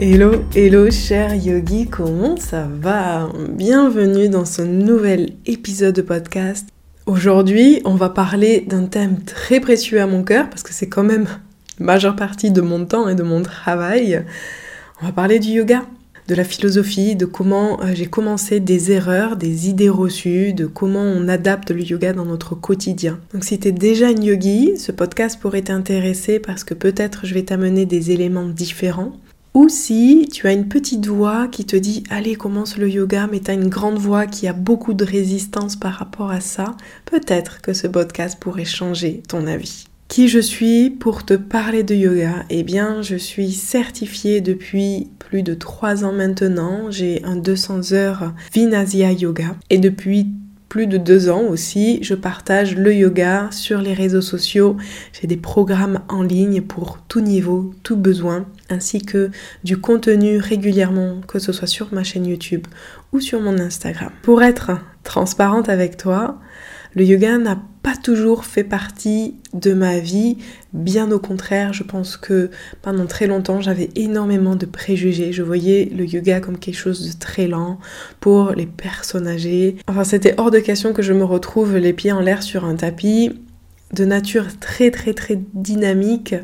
Hello, hello cher yogi, comment ça va? Bienvenue dans ce nouvel épisode de podcast. Aujourd'hui, on va parler d'un thème très précieux à mon cœur parce que c'est quand même majeure partie de mon temps et de mon travail. On va parler du yoga, de la philosophie, de comment euh, j'ai commencé des erreurs, des idées reçues, de comment on adapte le yoga dans notre quotidien. Donc si tu es déjà une yogi, ce podcast pourrait t'intéresser parce que peut-être je vais t'amener des éléments différents. Ou si tu as une petite voix qui te dit allez commence le yoga mais tu as une grande voix qui a beaucoup de résistance par rapport à ça, peut-être que ce podcast pourrait changer ton avis. Qui je suis pour te parler de yoga? Eh bien, je suis certifiée depuis plus de 3 ans maintenant. J'ai un 200 heures Vinasya Yoga et depuis plus de deux ans aussi, je partage le yoga sur les réseaux sociaux. J'ai des programmes en ligne pour tout niveau, tout besoin, ainsi que du contenu régulièrement, que ce soit sur ma chaîne YouTube ou sur mon Instagram. Pour être transparente avec toi, le yoga n'a pas toujours fait partie de ma vie, bien au contraire, je pense que pendant très longtemps j'avais énormément de préjugés, je voyais le yoga comme quelque chose de très lent pour les personnes âgées. Enfin c'était hors de question que je me retrouve les pieds en l'air sur un tapis de nature très très très dynamique.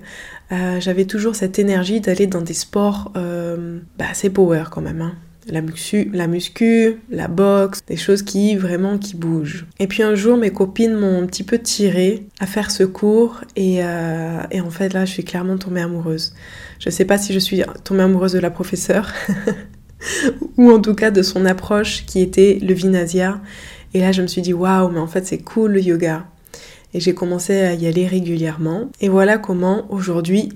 Euh, j'avais toujours cette énergie d'aller dans des sports euh, bah, assez power quand même. Hein la muscu, la boxe, des choses qui vraiment qui bougent. Et puis un jour, mes copines m'ont un petit peu tiré à faire ce cours et, euh, et, en fait là, je suis clairement tombée amoureuse. Je sais pas si je suis tombée amoureuse de la professeure ou en tout cas de son approche qui était le Vinasya. Et là, je me suis dit waouh, mais en fait, c'est cool le yoga. Et j'ai commencé à y aller régulièrement. Et voilà comment aujourd'hui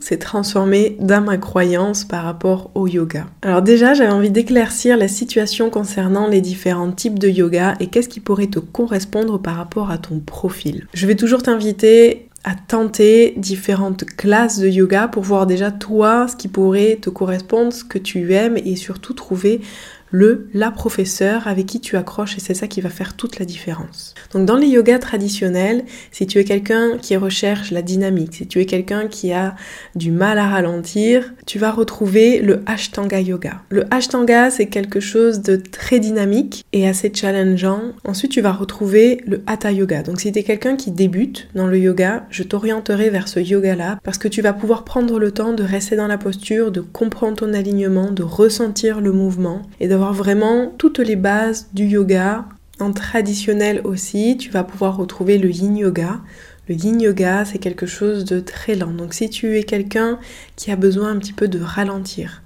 s'est transformé dans ma croyance par rapport au yoga. Alors déjà, j'avais envie d'éclaircir la situation concernant les différents types de yoga et qu'est-ce qui pourrait te correspondre par rapport à ton profil. Je vais toujours t'inviter à tenter différentes classes de yoga pour voir déjà toi ce qui pourrait te correspondre, ce que tu aimes et surtout trouver le la professeur avec qui tu accroches et c'est ça qui va faire toute la différence. Donc dans les yogas traditionnels, si tu es quelqu'un qui recherche la dynamique, si tu es quelqu'un qui a du mal à ralentir, tu vas retrouver le Ashtanga Yoga. Le Ashtanga, c'est quelque chose de très dynamique et assez challengeant. Ensuite, tu vas retrouver le Hatha Yoga. Donc si tu es quelqu'un qui débute dans le yoga, je t'orienterai vers ce yoga-là parce que tu vas pouvoir prendre le temps de rester dans la posture, de comprendre ton alignement, de ressentir le mouvement et de vraiment toutes les bases du yoga. En traditionnel aussi, tu vas pouvoir retrouver le yin yoga. Le yin yoga, c'est quelque chose de très lent. Donc si tu es quelqu'un qui a besoin un petit peu de ralentir,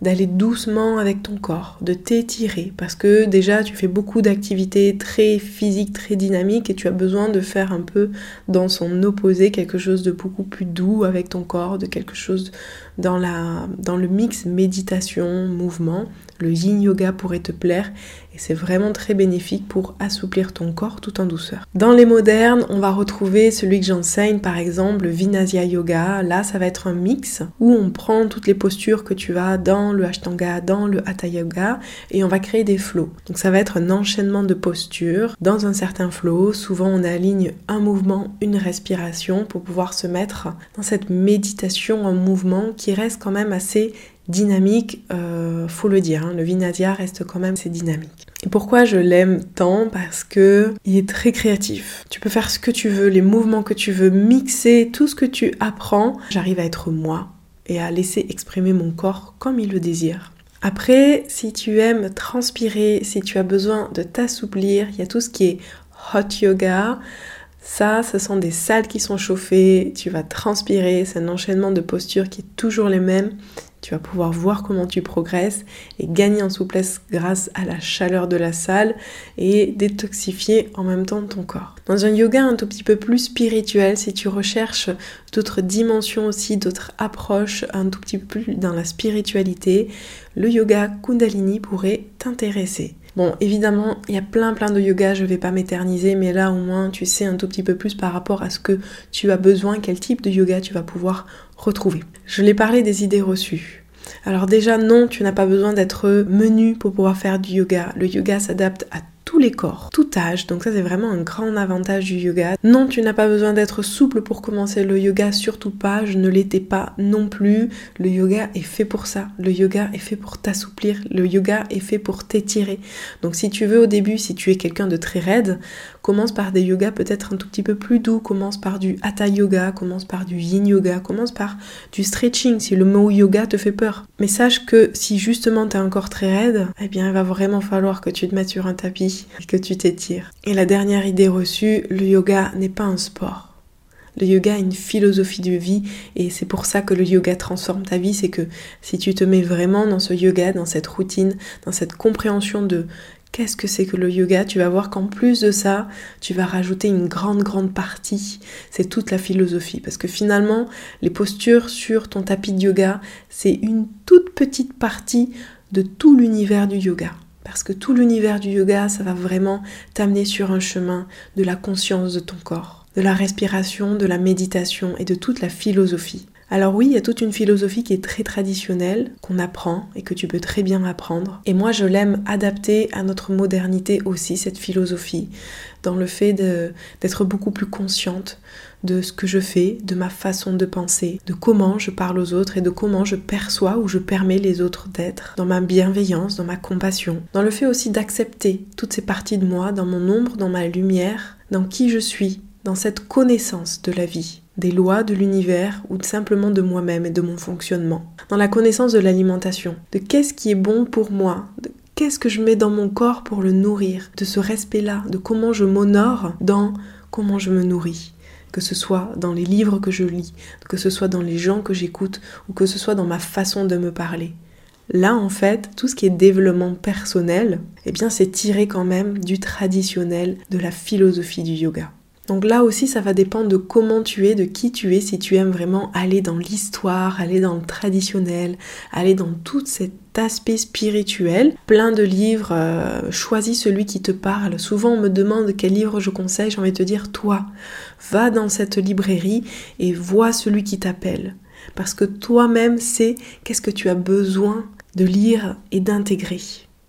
d'aller doucement avec ton corps, de t'étirer, parce que déjà tu fais beaucoup d'activités très physiques, très dynamiques, et tu as besoin de faire un peu dans son opposé quelque chose de beaucoup plus doux avec ton corps, de quelque chose dans, la, dans le mix méditation, mouvement. Le yin yoga pourrait te plaire et c'est vraiment très bénéfique pour assouplir ton corps tout en douceur. Dans les modernes, on va retrouver celui que j'enseigne par exemple, le Vinasya Yoga. Là, ça va être un mix où on prend toutes les postures que tu as dans le Ashtanga, dans le Hatha Yoga et on va créer des flots. Donc ça va être un enchaînement de postures dans un certain flow. Souvent, on aligne un mouvement, une respiration pour pouvoir se mettre dans cette méditation en mouvement qui reste quand même assez dynamique, euh, faut le dire, hein, le Vinasya reste quand même assez dynamique. Et pourquoi je l'aime tant? Parce que il est très créatif. Tu peux faire ce que tu veux, les mouvements que tu veux, mixer tout ce que tu apprends. J'arrive à être moi et à laisser exprimer mon corps comme il le désire. Après, si tu aimes transpirer, si tu as besoin de t'assouplir, il y a tout ce qui est hot yoga. Ça, ce sont des salles qui sont chauffées, tu vas transpirer, c'est un enchaînement de postures qui est toujours les mêmes. Tu vas pouvoir voir comment tu progresses et gagner en souplesse grâce à la chaleur de la salle et détoxifier en même temps ton corps. Dans un yoga un tout petit peu plus spirituel, si tu recherches d'autres dimensions aussi, d'autres approches un tout petit peu plus dans la spiritualité, le yoga Kundalini pourrait t'intéresser. Bon, évidemment, il y a plein plein de yoga, je vais pas m'éterniser, mais là au moins tu sais un tout petit peu plus par rapport à ce que tu as besoin, quel type de yoga tu vas pouvoir retrouver. Je l'ai parlé des idées reçues. Alors déjà, non, tu n'as pas besoin d'être menu pour pouvoir faire du yoga. Le yoga s'adapte à tous les corps, tout âge. Donc ça c'est vraiment un grand avantage du yoga. Non, tu n'as pas besoin d'être souple pour commencer le yoga, surtout pas. Je ne l'étais pas non plus. Le yoga est fait pour ça. Le yoga est fait pour t'assouplir. Le yoga est fait pour t'étirer. Donc si tu veux au début, si tu es quelqu'un de très raide, commence par des yogas peut-être un tout petit peu plus doux. Commence par du hatha yoga, commence par du yin yoga, commence par du stretching si le mot yoga te fait peur. Mais sache que si justement tu es encore très raide, eh bien il va vraiment falloir que tu te mettes sur un tapis que tu t'étires. Et la dernière idée reçue, le yoga n'est pas un sport. Le yoga est une philosophie de vie et c'est pour ça que le yoga transforme ta vie. C'est que si tu te mets vraiment dans ce yoga, dans cette routine, dans cette compréhension de qu'est-ce que c'est que le yoga, tu vas voir qu'en plus de ça, tu vas rajouter une grande, grande partie. C'est toute la philosophie. Parce que finalement, les postures sur ton tapis de yoga, c'est une toute petite partie de tout l'univers du yoga. Parce que tout l'univers du yoga, ça va vraiment t'amener sur un chemin de la conscience de ton corps, de la respiration, de la méditation et de toute la philosophie. Alors oui, il y a toute une philosophie qui est très traditionnelle, qu'on apprend et que tu peux très bien apprendre. Et moi, je l'aime adapter à notre modernité aussi, cette philosophie, dans le fait d'être beaucoup plus consciente de ce que je fais, de ma façon de penser, de comment je parle aux autres et de comment je perçois ou je permets les autres d'être, dans ma bienveillance, dans ma compassion, dans le fait aussi d'accepter toutes ces parties de moi, dans mon ombre, dans ma lumière, dans qui je suis, dans cette connaissance de la vie, des lois de l'univers ou simplement de moi-même et de mon fonctionnement, dans la connaissance de l'alimentation, de qu'est-ce qui est bon pour moi, de qu'est-ce que je mets dans mon corps pour le nourrir, de ce respect-là, de comment je m'honore dans comment je me nourris que ce soit dans les livres que je lis, que ce soit dans les gens que j'écoute ou que ce soit dans ma façon de me parler. Là, en fait, tout ce qui est développement personnel, eh bien, c'est tiré quand même du traditionnel, de la philosophie du yoga. Donc là aussi, ça va dépendre de comment tu es, de qui tu es, si tu aimes vraiment aller dans l'histoire, aller dans le traditionnel, aller dans tout cet aspect spirituel. Plein de livres, euh, choisis celui qui te parle. Souvent, on me demande quel livre je conseille, j'ai envie de te dire, toi, va dans cette librairie et vois celui qui t'appelle. Parce que toi-même sais qu'est-ce que tu as besoin de lire et d'intégrer.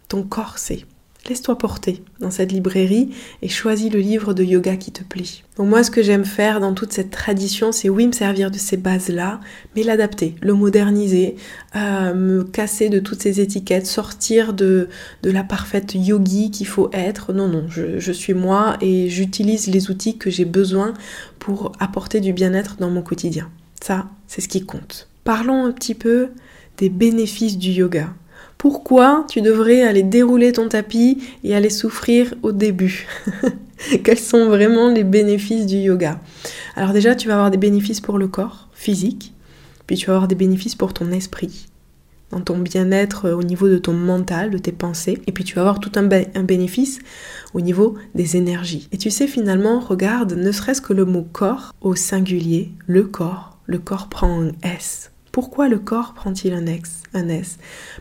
Ton corps sait. Laisse-toi porter dans cette librairie et choisis le livre de yoga qui te plaît. Donc moi ce que j'aime faire dans toute cette tradition, c'est oui me servir de ces bases-là, mais l'adapter, le moderniser, euh, me casser de toutes ces étiquettes, sortir de, de la parfaite yogi qu'il faut être. Non, non, je, je suis moi et j'utilise les outils que j'ai besoin pour apporter du bien-être dans mon quotidien. Ça, c'est ce qui compte. Parlons un petit peu des bénéfices du yoga pourquoi tu devrais aller dérouler ton tapis et aller souffrir au début Quels sont vraiment les bénéfices du yoga? Alors déjà, tu vas avoir des bénéfices pour le corps physique, puis tu vas avoir des bénéfices pour ton esprit, dans ton bien-être au niveau de ton mental, de tes pensées, et puis tu vas avoir tout un, un bénéfice au niveau des énergies. Et tu sais finalement, regarde, ne serait-ce que le mot corps au singulier, le corps, le corps prend un S. Pourquoi le corps prend-il un, un S?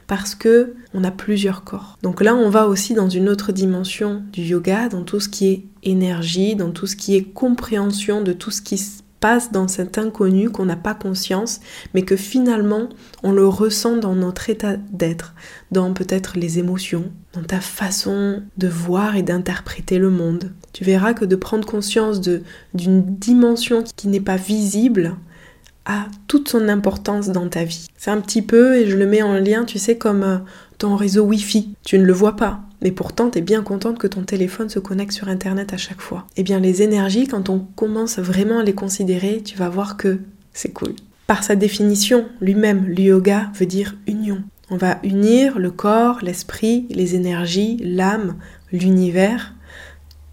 Parce que on a plusieurs corps. Donc là, on va aussi dans une autre dimension du yoga, dans tout ce qui est énergie, dans tout ce qui est compréhension de tout ce qui se passe dans cet inconnu qu'on n'a pas conscience, mais que finalement on le ressent dans notre état d'être, dans peut-être les émotions, dans ta façon de voir et d'interpréter le monde. Tu verras que de prendre conscience d'une dimension qui n'est pas visible, toute son importance dans ta vie. C'est un petit peu, et je le mets en lien, tu sais, comme euh, ton réseau Wi-Fi. Tu ne le vois pas, mais pourtant tu es bien contente que ton téléphone se connecte sur Internet à chaque fois. Eh bien, les énergies, quand on commence vraiment à les considérer, tu vas voir que c'est cool. Par sa définition, lui-même, le yoga veut dire union. On va unir le corps, l'esprit, les énergies, l'âme, l'univers,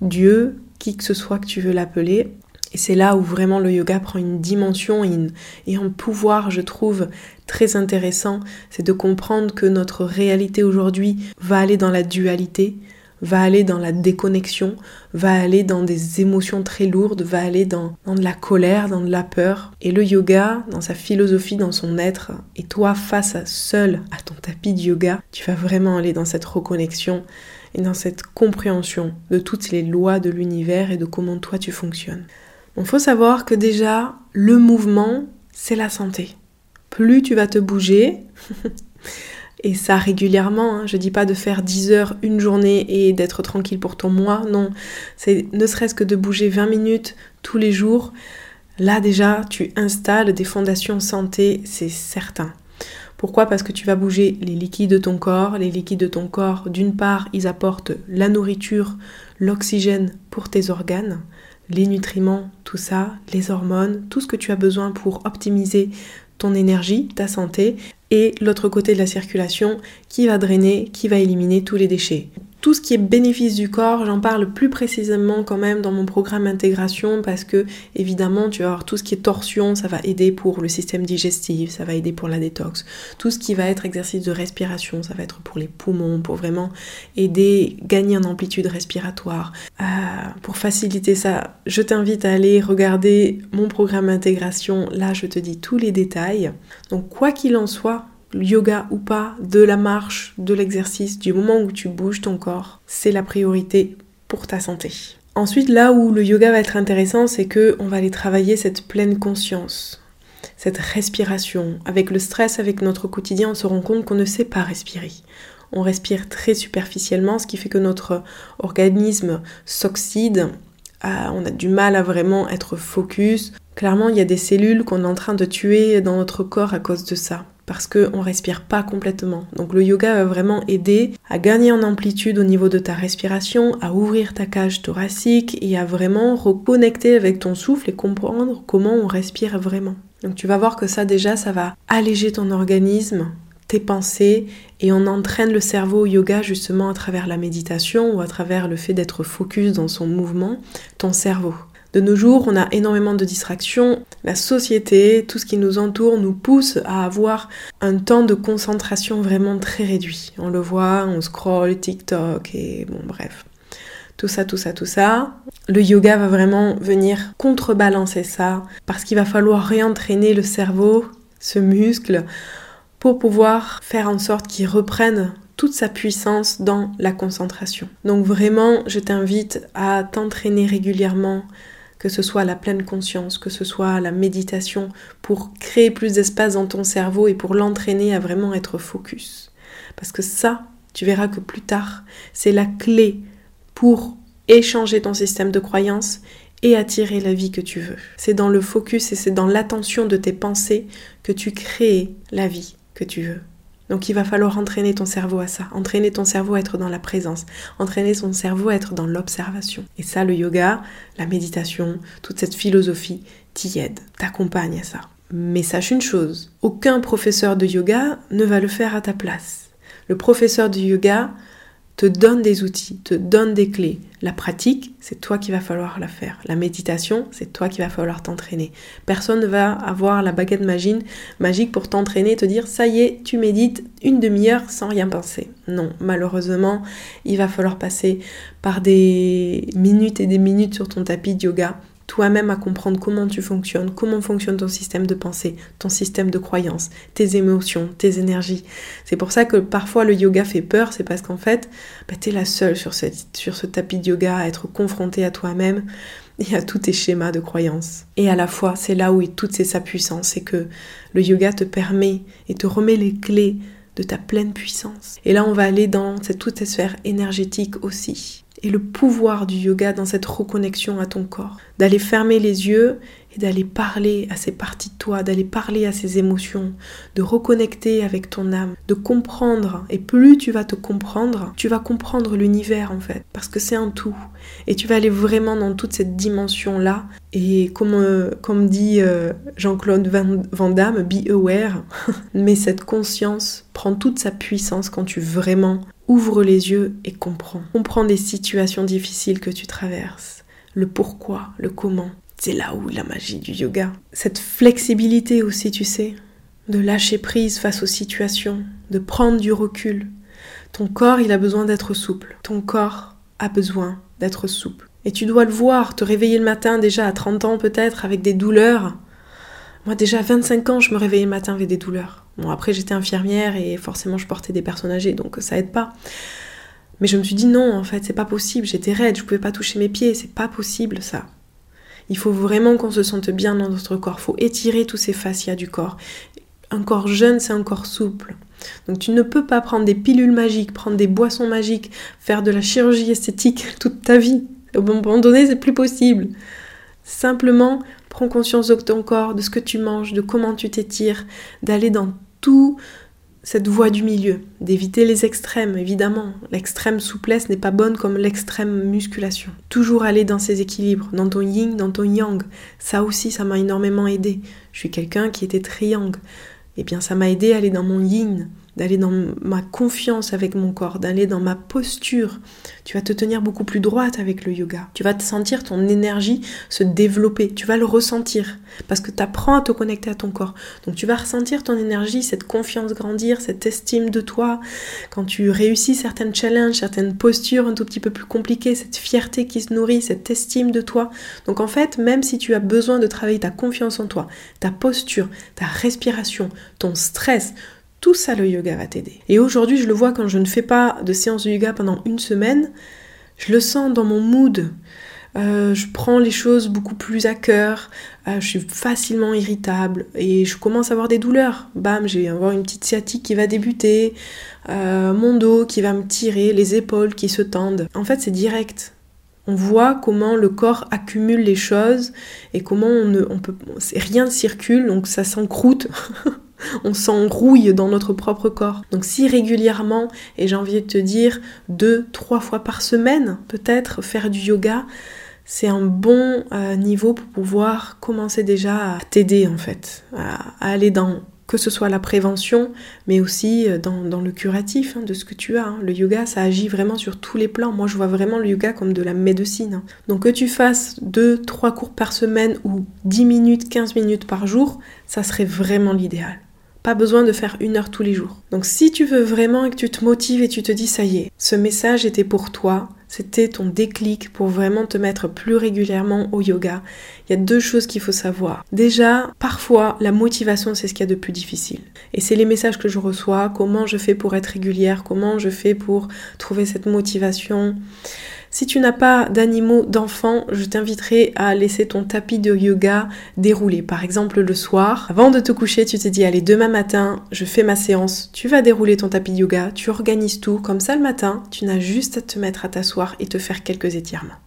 Dieu, qui que ce soit que tu veux l'appeler, et c'est là où vraiment le yoga prend une dimension et, un pouvoir, je trouve, très intéressant. C'est de comprendre que notre réalité aujourd'hui va aller dans la dualité, va aller dans la déconnexion, va aller dans des émotions très lourdes, va aller dans, de la colère, dans de la peur. Et le yoga, dans sa philosophie, dans son être, et toi face seul à ton tapis de yoga, tu vas vraiment aller dans cette reconnexion et dans cette compréhension de toutes les lois de l'univers et de comment toi tu fonctionnes. Il faut savoir que déjà, le mouvement, c'est la santé. Plus tu vas te bouger, Et ça régulièrement, hein. je dis pas de faire 10 heures une journée et d'être tranquille pour ton mois, non. C'est ne serait-ce que de bouger 20 minutes tous les jours. Là déjà, tu installes des fondations santé, c'est certain. Pourquoi? Parce que tu vas bouger les liquides de ton corps. Les liquides de ton corps, d'une part, ils apportent la nourriture, l'oxygène pour tes organes, les nutriments, tout ça, les hormones, tout ce que tu as besoin pour optimiser ton énergie, ta santé, et l'autre côté de la circulation qui va drainer, qui va éliminer tous les déchets tout ce qui est bénéfice du corps, j'en parle plus précisément quand même dans mon programme intégration parce que évidemment tu vas avoir tout ce qui est torsion, ça va aider pour le système digestif, ça va aider pour la détox. Tout ce qui va être exercice de respiration, ça va être pour les poumons, pour vraiment aider, gagner en amplitude respiratoire. Euh, pour faciliter ça, je t'invite à aller regarder mon programme intégration. Là, je te dis tous les détails. Donc quoi qu'il en soit, yoga ou pas, de la marche, de l'exercice, du moment où tu bouges ton corps, c'est la priorité pour ta santé. Ensuite, là où le yoga va être intéressant, c'est que on va aller travailler cette pleine conscience, cette respiration. Avec le stress, avec notre quotidien, on se rend compte qu'on ne sait pas respirer. On respire très superficiellement, ce qui fait que notre organisme s'oxyde. Ah, on a du mal à vraiment être focus. Clairement, il y a des cellules qu'on est en train de tuer dans notre corps à cause de ça parce qu'on respire pas complètement. Donc le yoga va vraiment aider à gagner en amplitude au niveau de ta respiration, à ouvrir ta cage thoracique et à vraiment reconnecter avec ton souffle et comprendre comment on respire vraiment. Donc tu vas voir que ça déjà, ça va alléger ton organisme, tes pensées et on entraîne le cerveau au yoga justement à travers la méditation ou à travers le fait d'être focus dans son mouvement, ton cerveau. De nos jours, on a énormément de distractions. La société, tout ce qui nous entoure, nous pousse à avoir un temps de concentration vraiment très réduit. On le voit, on scroll TikTok et bon, bref. Tout ça, tout ça, tout ça. Le yoga va vraiment venir contrebalancer ça parce qu'il va falloir réentraîner le cerveau, ce muscle, pour pouvoir faire en sorte qu'il reprenne toute sa puissance dans la concentration. Donc vraiment, je t'invite à t'entraîner régulièrement que ce soit la pleine conscience, que ce soit la méditation, pour créer plus d'espace dans ton cerveau et pour l'entraîner à vraiment être focus. Parce que ça, tu verras que plus tard, c'est la clé pour échanger ton système de croyance et attirer la vie que tu veux. C'est dans le focus et c'est dans l'attention de tes pensées que tu crées la vie que tu veux. Donc il va falloir entraîner ton cerveau à ça, entraîner ton cerveau à être dans la présence, entraîner ton cerveau à être dans l'observation. Et ça, le yoga, la méditation, toute cette philosophie t'y aide, t'accompagne à ça. Mais sache une chose, aucun professeur de yoga ne va le faire à ta place. Le professeur de yoga te donne des outils, te donne des clés. La pratique, c'est toi qui va falloir la faire. La méditation, c'est toi qui va falloir t'entraîner. Personne ne va avoir la baguette magique, magique pour t'entraîner et te dire ça y est, tu médites une demi-heure sans rien penser. Non, malheureusement, il va falloir passer par des minutes et des minutes sur ton tapis de yoga toi-même à comprendre comment tu fonctionnes, comment fonctionne ton système de pensée, ton système de croyance, tes émotions, tes énergies. C'est pour ça que parfois le yoga fait peur, c'est parce qu'en fait, bah, tu es la seule sur, ce tapis de yoga à être confrontée à toi-même et à tous tes schémas de croyance. Et à la fois, c'est là où est toute sa puissance, c'est que le yoga te permet et te remet les clés de ta pleine puissance. Et là, on va aller dans cette, toute cette sphère énergétique aussi et le pouvoir du yoga dans cette reconnexion à ton corps. D'aller fermer les yeux et d'aller parler à ces parties de toi, d'aller parler à ces émotions, de reconnecter avec ton âme, de comprendre. Et plus tu vas te comprendre, tu vas comprendre l'univers en fait, parce que c'est un tout. Et tu vas aller vraiment dans toute cette dimension-là. Et comme, euh, comme dit euh, Jean-Claude Van Damme, be aware. Mais cette conscience prend toute sa puissance quand tu vraiment Ouvre les yeux et comprends. Comprends des situations difficiles que tu traverses, le pourquoi, le comment. C'est là où la magie du yoga. Cette flexibilité aussi, tu sais, de lâcher prise face aux situations, de prendre du recul. Ton corps, il a besoin d'être souple. Ton corps a besoin d'être souple. Et tu dois le voir, te réveiller le matin déjà à 30 ans peut-être avec des douleurs. Moi déjà à 25 ans, je me réveillais le matin avec des douleurs. Bon, après, j'étais infirmière et forcément, je portais des personnes âgées, donc ça aide pas. Mais je me suis dit non, en fait, c'est pas possible. J'étais raide, je pouvais pas toucher mes pieds, c'est pas possible ça. Il faut vraiment qu'on se sente bien dans notre corps. Il faut étirer tous ces fascias du corps. Un corps jeune, c'est un corps souple. Donc tu ne peux pas prendre des pilules magiques, prendre des boissons magiques, faire de la chirurgie esthétique toute ta vie. Au moment donné, c'est plus possible. Simplement, prends conscience de ton corps, de ce que tu manges, de comment tu t'étires, d'aller dans cette voie du milieu, d'éviter les extrêmes, évidemment. L'extrême souplesse n'est pas bonne comme l'extrême musculation. Toujours aller dans ces équilibres, dans ton yin, dans ton yang. Ça aussi, ça m'a énormément aidé. Je suis quelqu'un qui était yang. Eh bien, ça m'a aidé à aller dans mon yin, d'aller dans ma confiance avec mon corps, d'aller dans ma posture. Tu vas te tenir beaucoup plus droite avec le yoga. Tu vas te sentir ton énergie se développer. Tu vas le ressentir parce que tu apprends à te connecter à ton corps. Donc tu vas ressentir ton énergie, cette confiance grandir, cette estime de toi. Quand tu réussis certaines challenges, certaines postures un tout petit peu plus compliquées, cette fierté qui se nourrit, cette estime de toi. Donc en fait, même si tu as besoin de travailler ta confiance en toi, ta posture, ta respiration, ton stress, tout ça, le yoga va t'aider. Et aujourd'hui, je le vois quand je ne fais pas de séance de yoga pendant une semaine, je le sens dans mon mood. Euh, je prends les choses beaucoup plus à cœur, euh, je suis facilement irritable et je commence à avoir des douleurs. Bam, j'ai avoir une petite sciatique qui va débuter, euh, mon dos qui va me tirer, les épaules qui se tendent. En fait, c'est direct. On voit comment le corps accumule les choses et comment on ne, on peut, rien ne circule, donc ça s'encroute. on s'enrouille dans notre propre corps. Donc si régulièrement, et j'ai envie de te dire deux, trois fois par semaine, peut-être faire du yoga, c'est un bon euh, niveau pour pouvoir commencer déjà à t'aider en fait, à, aller dans que ce soit la prévention, mais aussi euh, dans, le curatif hein, de ce que tu as. Hein. Le yoga, ça agit vraiment sur tous les plans. Moi, je vois vraiment le yoga comme de la médecine. Hein. Donc que tu fasses 2, 3 cours par semaine ou 10 minutes, 15 minutes par jour, ça serait vraiment l'idéal. Pas besoin de faire une heure tous les jours. Donc si tu veux vraiment et que tu te motives et tu te dis ça y est, ce message était pour toi, c'était ton déclic pour vraiment te mettre plus régulièrement au yoga. Il y a deux choses qu'il faut savoir. Déjà, parfois, la motivation, c'est ce qu'il y a de plus difficile. Et c'est les messages que je reçois, comment je fais pour être régulière, comment je fais pour trouver cette motivation. Si tu n'as pas d'animaux, d'enfants, je t'inviterai à laisser ton tapis de yoga dérouler. Par exemple, le soir, avant de te coucher, tu te dis, allez, demain matin, je fais ma séance, tu vas dérouler ton tapis de yoga, tu organises tout, comme ça le matin, tu n'as juste à te mettre à t'asseoir et te faire quelques étirements.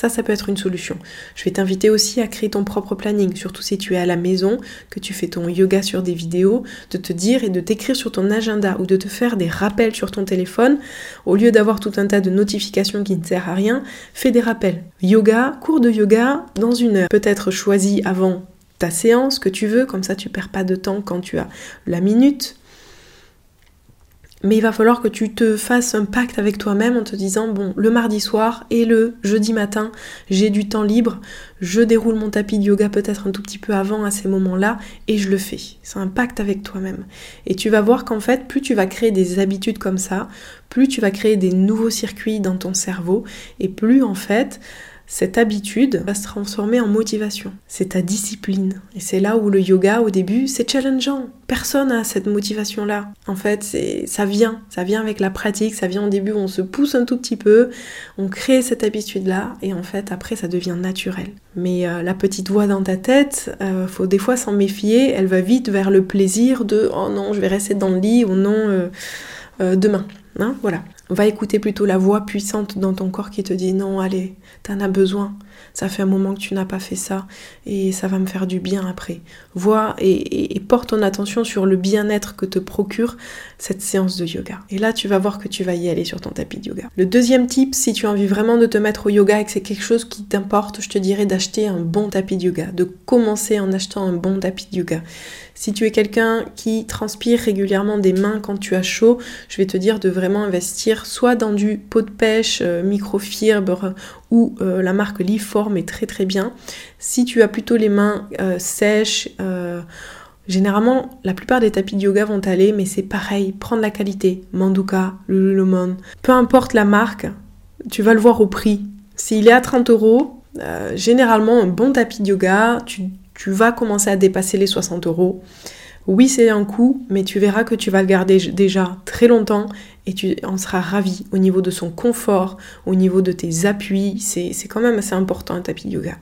Ça, ça peut être une solution. Je vais t'inviter aussi à créer ton propre planning, surtout si tu es à la maison, que tu fais ton yoga sur des vidéos, de te dire et de t'écrire sur ton agenda ou de te faire des rappels sur ton téléphone. Au lieu d'avoir tout un tas de notifications qui ne servent à rien, fais des rappels. Yoga, cours de yoga dans une heure. Peut-être choisi avant ta séance que tu veux, comme ça tu perds pas de temps quand tu as la minute mais il va falloir que tu te fasses un pacte avec toi-même en te disant, bon, le mardi soir et le jeudi matin, j'ai du temps libre, je déroule mon tapis de yoga peut-être un tout petit peu avant à ces moments-là et je le fais. C'est un pacte avec toi-même. Et tu vas voir qu'en fait, plus tu vas créer des habitudes comme ça, plus tu vas créer des nouveaux circuits dans ton cerveau et plus en fait, cette habitude va se transformer en motivation. C'est ta discipline. Et c'est là où le yoga, au début, c'est challengeant. Personne n'a cette motivation-là. En fait, ça vient. Ça vient avec la pratique. Ça vient au début, on se pousse un tout petit peu, on crée cette habitude-là, et en fait, après, ça devient naturel. Mais euh, la petite voix dans ta tête, euh, faut des fois s'en méfier. Elle va vite vers le plaisir de oh non, je vais rester dans le lit ou non euh, demain. Hein, voilà. Va écouter plutôt la voix puissante dans ton corps qui te dit non, allez, t'en as besoin. Ça fait un moment que tu n'as pas fait ça et ça va me faire du bien après. Vois et, porte ton attention sur le bien-être que te procure cette séance de yoga. Et là, tu vas voir que tu vas y aller sur ton tapis de yoga. Le deuxième tip, si tu as envie vraiment de te mettre au yoga et que c'est quelque chose qui t'importe, je te dirais d'acheter un bon tapis de yoga, de commencer en achetant un bon tapis de yoga. Si tu es quelqu'un qui transpire régulièrement des mains quand tu as chaud, je vais te dire de vraiment investir soit dans du pot de pêche euh, microfibre ou euh, la marque Liform est très très bien. Si tu as plutôt les mains euh, sèches, Généralement, la plupart des tapis de yoga vont aller, mais c'est pareil, prendre la qualité, Manduka, Lululemon, peu importe la marque, tu vas le voir au prix. S'il est à 30 euros, généralement un bon tapis de yoga, tu vas commencer à dépasser les 60 euros. Oui, c'est un coût, mais tu verras que tu vas le garder déjà très longtemps et tu en seras ravi au niveau de son confort, au niveau de tes appuis. C'est quand même assez important un tapis de yoga.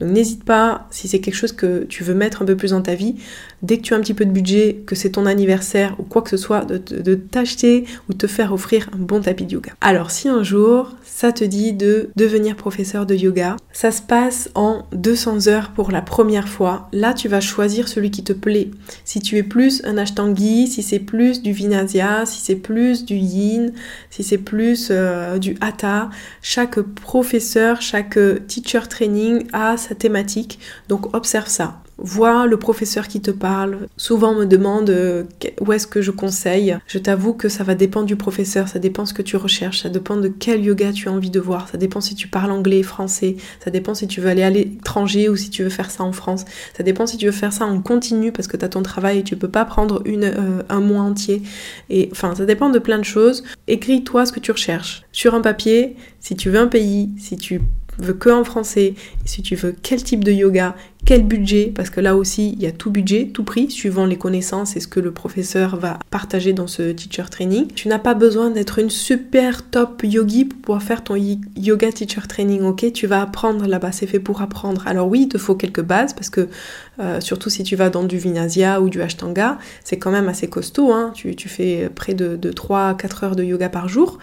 Donc n'hésite pas, si c'est quelque chose que tu veux mettre un peu plus dans ta vie, dès que tu as un petit peu de budget, que c'est ton anniversaire ou quoi que ce soit, de, t'acheter ou te faire offrir un bon tapis de yoga. Alors si un jour ça te dit de devenir professeur de yoga, ça se passe en 200 heures pour la première fois. Là tu vas choisir celui qui te plaît. Si tu es plus un ashtangui, si c'est plus du vinyasa, si c'est plus du yin, si c'est plus euh, du hatha, chaque professeur, chaque teacher training sa thématique. Donc observe ça. Vois le professeur qui te parle. Souvent me demande euh, où est-ce que je conseille? Je t'avoue que ça va dépendre du professeur, ça dépend ce que tu recherches, ça dépend de quel yoga tu as envie de voir, ça dépend si tu parles anglais, français, ça dépend si tu veux aller à l'étranger ou si tu veux faire ça en France, ça dépend si tu veux faire ça en continu parce que tu as ton travail et tu peux pas prendre une, euh, un mois entier. Et enfin, ça dépend de plein de choses. Écris-toi ce que tu recherches sur un papier, si tu veux un pays, si tu veux que en français, si tu veux quel type de yoga, quel budget, parce que là aussi il y a tout budget, tout prix, suivant les connaissances et ce que le professeur va partager dans ce teacher training. Tu n'as pas besoin d'être une super top yogi pour pouvoir faire ton yoga teacher training, ok? Tu vas apprendre là-bas, c'est fait pour apprendre. Alors oui, il te faut quelques bases, parce que euh, surtout si tu vas dans du Vinasya ou du Ashtanga, c'est quand même assez costaud, hein tu, fais près de, de 3-4 heures de yoga par jour,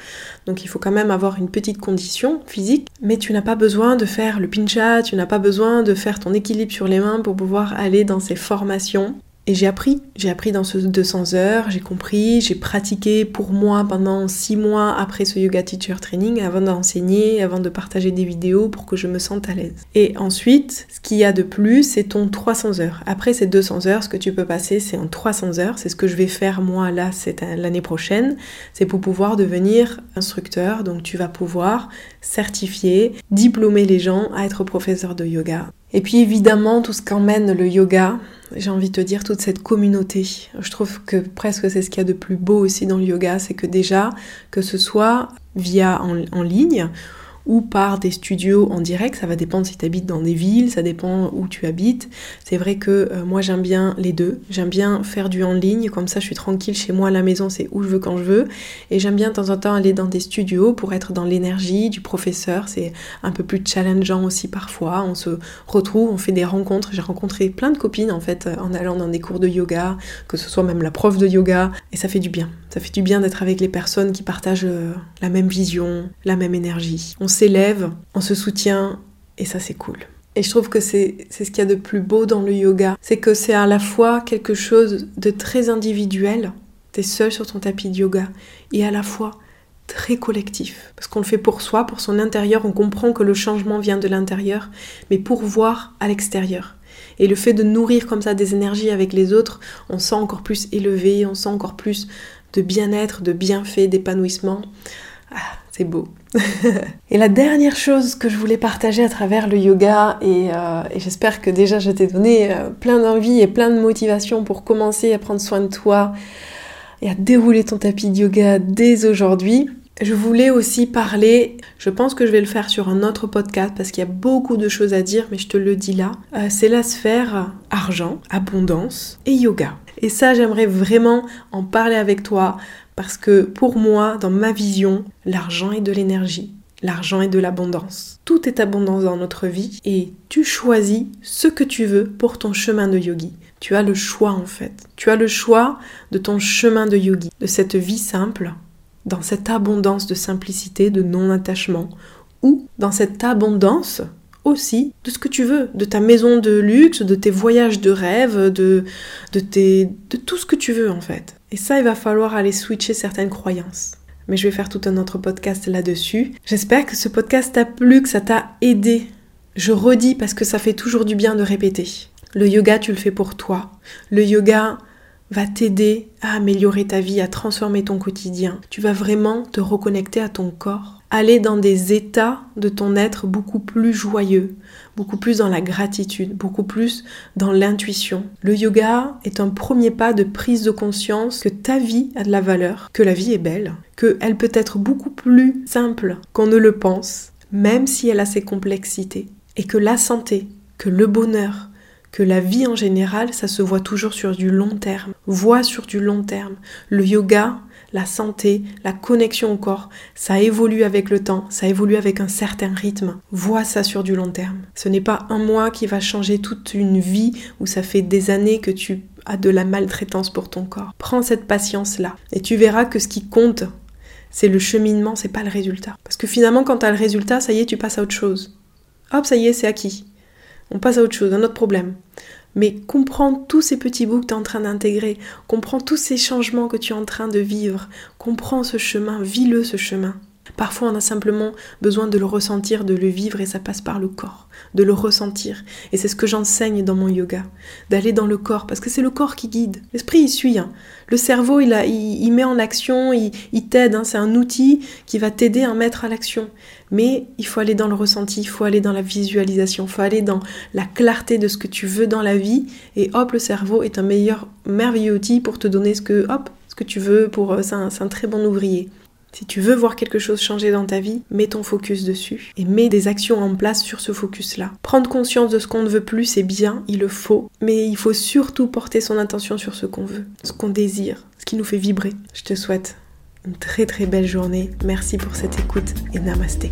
donc il faut quand même avoir une petite condition physique, mais tu n'as pas besoin de faire le pincha, tu n'as pas besoin de faire ton équilibre sur les mains pour pouvoir aller dans ces formations. Et j'ai appris, j'ai appris dans ce 200 heures, j'ai compris, j'ai pratiqué pour moi pendant 6 mois après ce yoga teacher training avant d'enseigner, avant de partager des vidéos pour que je me sente à l'aise. Et ensuite, ce qu'il y a de plus, c'est ton 300 heures. Après ces 200 heures, ce que tu peux passer, c'est en 300 heures. C'est ce que je vais faire moi là, c'est l'année prochaine. C'est pour pouvoir devenir instructeur. Donc tu vas pouvoir certifier, diplômer les gens à être professeur de yoga. Et puis évidemment, tout ce qu'emmène le yoga, j'ai envie de te dire, toute cette communauté. Je trouve que presque c'est ce qu'il y a de plus beau aussi dans le yoga, c'est que déjà, que ce soit via en, ligne ou par des studios en direct. Ça va dépendre si tu habites dans des villes, ça dépend où tu habites. C'est vrai que euh, moi j'aime bien les deux. J'aime bien faire du en ligne, comme ça je suis tranquille chez moi à la maison, c'est où je veux quand je veux. Et j'aime bien de temps en temps aller dans des studios pour être dans l'énergie du professeur. C'est un peu plus challengeant aussi parfois. On se retrouve, on fait des rencontres. J'ai rencontré plein de copines en fait en allant dans des cours de yoga, que ce soit même la prof de yoga. Et ça fait du bien. Ça fait du bien d'être avec les personnes qui partagent euh, la même vision, la même énergie. On s'élève, on se soutient et ça c'est cool. Et je trouve que c'est ce qu'il y a de plus beau dans le yoga. C'est que c'est à la fois quelque chose de très individuel, t'es seul sur ton tapis de yoga, et à la fois très collectif. Parce qu'on le fait pour soi, pour son intérieur, on comprend que le changement vient de l'intérieur, mais pour voir à l'extérieur. Et le fait de nourrir comme ça des énergies avec les autres, on sent encore plus élevé, on sent encore plus de bien-être, de bienfait, d'épanouissement. Ah, c'est beau. et la dernière chose que je voulais partager à travers le yoga, et, euh, j'espère que déjà je t'ai donné euh, plein d'envie et plein de motivation pour commencer à prendre soin de toi et à dérouler ton tapis de yoga dès aujourd'hui. Je voulais aussi parler, je pense que je vais le faire sur un autre podcast parce qu'il y a beaucoup de choses à dire, mais je te le dis là. Euh, c'est la sphère argent, abondance et yoga. Et ça, j'aimerais vraiment en parler avec toi parce que pour moi, dans ma vision, l'argent est de l'énergie. L'argent est de l'abondance. Tout est abondance dans notre vie et tu choisis ce que tu veux pour ton chemin de yogi. Tu as le choix en fait. Tu as le choix de ton chemin de yogi, de cette vie simple, dans cette abondance de simplicité, de non-attachement, ou dans cette abondance aussi de ce que tu veux, de ta maison de luxe, de tes voyages de rêve, de, de, tes, de tout ce que tu veux en fait. Et ça, il va falloir aller switcher certaines croyances. Mais je vais faire tout un autre podcast là-dessus. J'espère que ce podcast t'a plu, que ça t'a aidé. Je redis parce que ça fait toujours du bien de répéter. Le yoga, tu le fais pour toi. Le yoga va t'aider à améliorer ta vie, à transformer ton quotidien. Tu vas vraiment te reconnecter à ton corps aller dans des états de ton être beaucoup plus joyeux, beaucoup plus dans la gratitude, beaucoup plus dans l'intuition. Le yoga est un premier pas de prise de conscience que ta vie a de la valeur, que la vie est belle, qu'elle peut être beaucoup plus simple qu'on ne le pense, même si elle a ses complexités, et que la santé, que le bonheur, que la vie en général, ça se voit toujours sur du long terme. Vois sur du long terme. Le yoga, la santé, la connexion au corps, ça évolue avec le temps, ça évolue avec un certain rythme. Vois ça sur du long terme. Ce n'est pas un mois qui va changer toute une vie où ça fait des années que tu as de la maltraitance pour ton corps. Prends cette patience-là et tu verras que ce qui compte, c'est le cheminement, c'est pas le résultat. Parce que finalement, quand tu as le résultat, ça y est, tu passes à autre chose. Hop, ça y est, c'est acquis. On passe à autre chose, un autre problème. Mais comprends tous ces petits bouts que tu es en train d'intégrer, comprends tous ces changements que tu es en train de vivre, comprends ce chemin, vis-le ce chemin. Parfois, on a simplement besoin de le ressentir, de le vivre, et ça passe par le corps, de le ressentir. Et c'est ce que j'enseigne dans mon yoga, d'aller dans le corps, parce que c'est le corps qui guide. L'esprit, il suit. Hein. Le cerveau, il, a, il, met en action, il, t'aide. Hein. C'est un outil qui va t'aider à mettre à l'action. Mais il faut aller dans le ressenti, il faut aller dans la visualisation, il faut aller dans la clarté de ce que tu veux dans la vie. Et hop, le cerveau est un meilleur, merveilleux outil pour te donner ce que, hop, ce que tu veux. Pour, euh, c'est un très bon ouvrier. Si tu veux voir quelque chose changer dans ta vie, mets ton focus dessus et mets des actions en place sur ce focus-là. Prendre conscience de ce qu'on ne veut plus, c'est bien, il le faut, mais il faut surtout porter son attention sur ce qu'on veut, ce qu'on désire, ce qui nous fait vibrer. Je te souhaite une très très belle journée. Merci pour cette écoute et namasté.